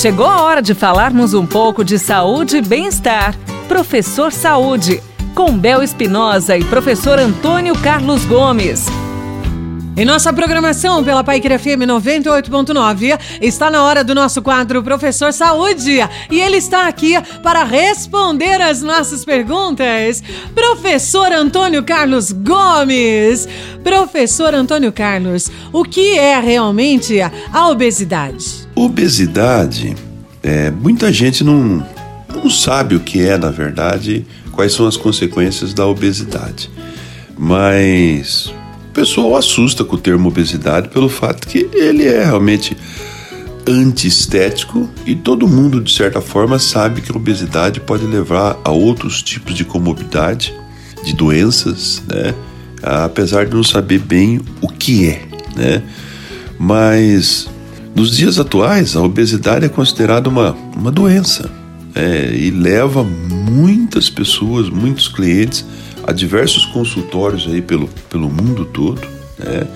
Chegou a hora de falarmos um pouco de saúde e bem-estar. Professor Saúde, com Bel Espinosa e professor Antônio Carlos Gomes. Em nossa programação pela Paiquer FM 98.9, está na hora do nosso quadro Professor Saúde. E ele está aqui para responder as nossas perguntas. Professor Antônio Carlos Gomes. Professor Antônio Carlos, o que é realmente a obesidade? Obesidade, é, muita gente não, não sabe o que é, na verdade, quais são as consequências da obesidade. Mas pessoal assusta com o termo obesidade pelo fato que ele é realmente antiestético e todo mundo, de certa forma, sabe que a obesidade pode levar a outros tipos de comorbidade, de doenças, né? apesar de não saber bem o que é. Né? Mas nos dias atuais, a obesidade é considerada uma, uma doença né? e leva muitas pessoas, muitos clientes Há diversos consultórios aí pelo, pelo mundo todo, né,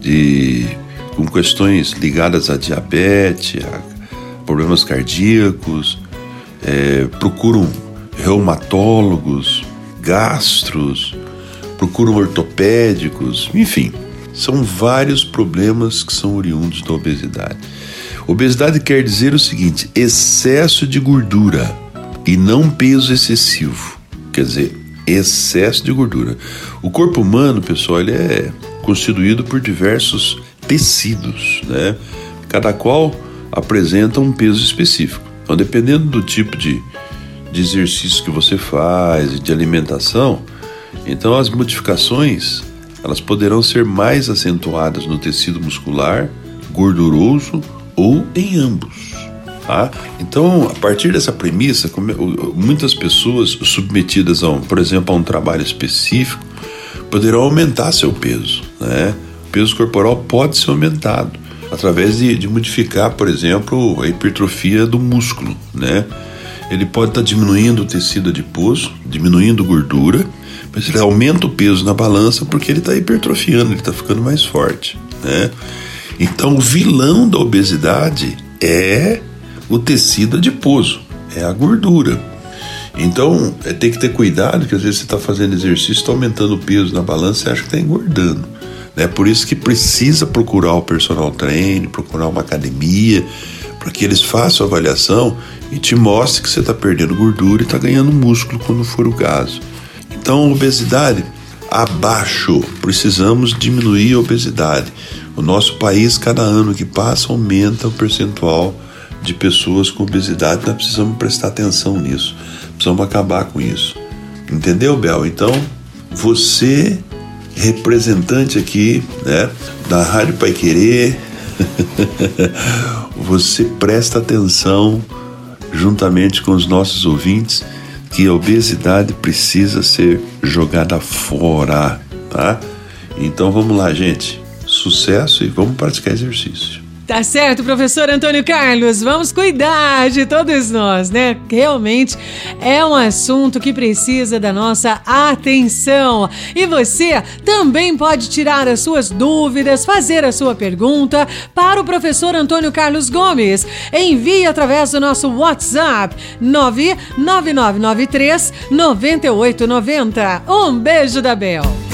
de, com questões ligadas a diabetes, a problemas cardíacos, é, procuram reumatólogos, gastros, procuram ortopédicos, enfim, são vários problemas que são oriundos da obesidade. Obesidade quer dizer o seguinte: excesso de gordura e não peso excessivo. Quer dizer, excesso de gordura. O corpo humano, pessoal, ele é constituído por diversos tecidos, né? Cada qual apresenta um peso específico. Então, dependendo do tipo de, de exercício que você faz e de alimentação, então as modificações elas poderão ser mais acentuadas no tecido muscular, gorduroso ou em ambos. Tá? Então, a partir dessa premissa, muitas pessoas submetidas, a um, por exemplo, a um trabalho específico, poderão aumentar seu peso. Né? O peso corporal pode ser aumentado através de, de modificar, por exemplo, a hipertrofia do músculo. Né? Ele pode estar tá diminuindo o tecido adiposo, diminuindo gordura, mas ele aumenta o peso na balança porque ele está hipertrofiando, ele está ficando mais forte. Né? Então, o vilão da obesidade é o tecido adiposo, é a gordura. Então, é, tem que ter cuidado, que às vezes você está fazendo exercício, está aumentando o peso na balança e acha que está engordando. Né? Por isso que precisa procurar o personal trainer, procurar uma academia, para que eles façam a avaliação e te mostre que você está perdendo gordura e está ganhando músculo quando for o caso. Então, obesidade abaixo, precisamos diminuir a obesidade. O nosso país, cada ano que passa, aumenta o percentual de pessoas com obesidade, nós precisamos prestar atenção nisso, precisamos acabar com isso. Entendeu, Bel? Então, você, representante aqui né, da Rádio Pai Querer, você presta atenção, juntamente com os nossos ouvintes, que a obesidade precisa ser jogada fora, tá? Então vamos lá, gente. Sucesso e vamos praticar exercício. Tá certo, professor Antônio Carlos. Vamos cuidar de todos nós, né? Realmente é um assunto que precisa da nossa atenção. E você também pode tirar as suas dúvidas, fazer a sua pergunta para o professor Antônio Carlos Gomes. Envie através do nosso WhatsApp 99993 9890. Um beijo da Bel.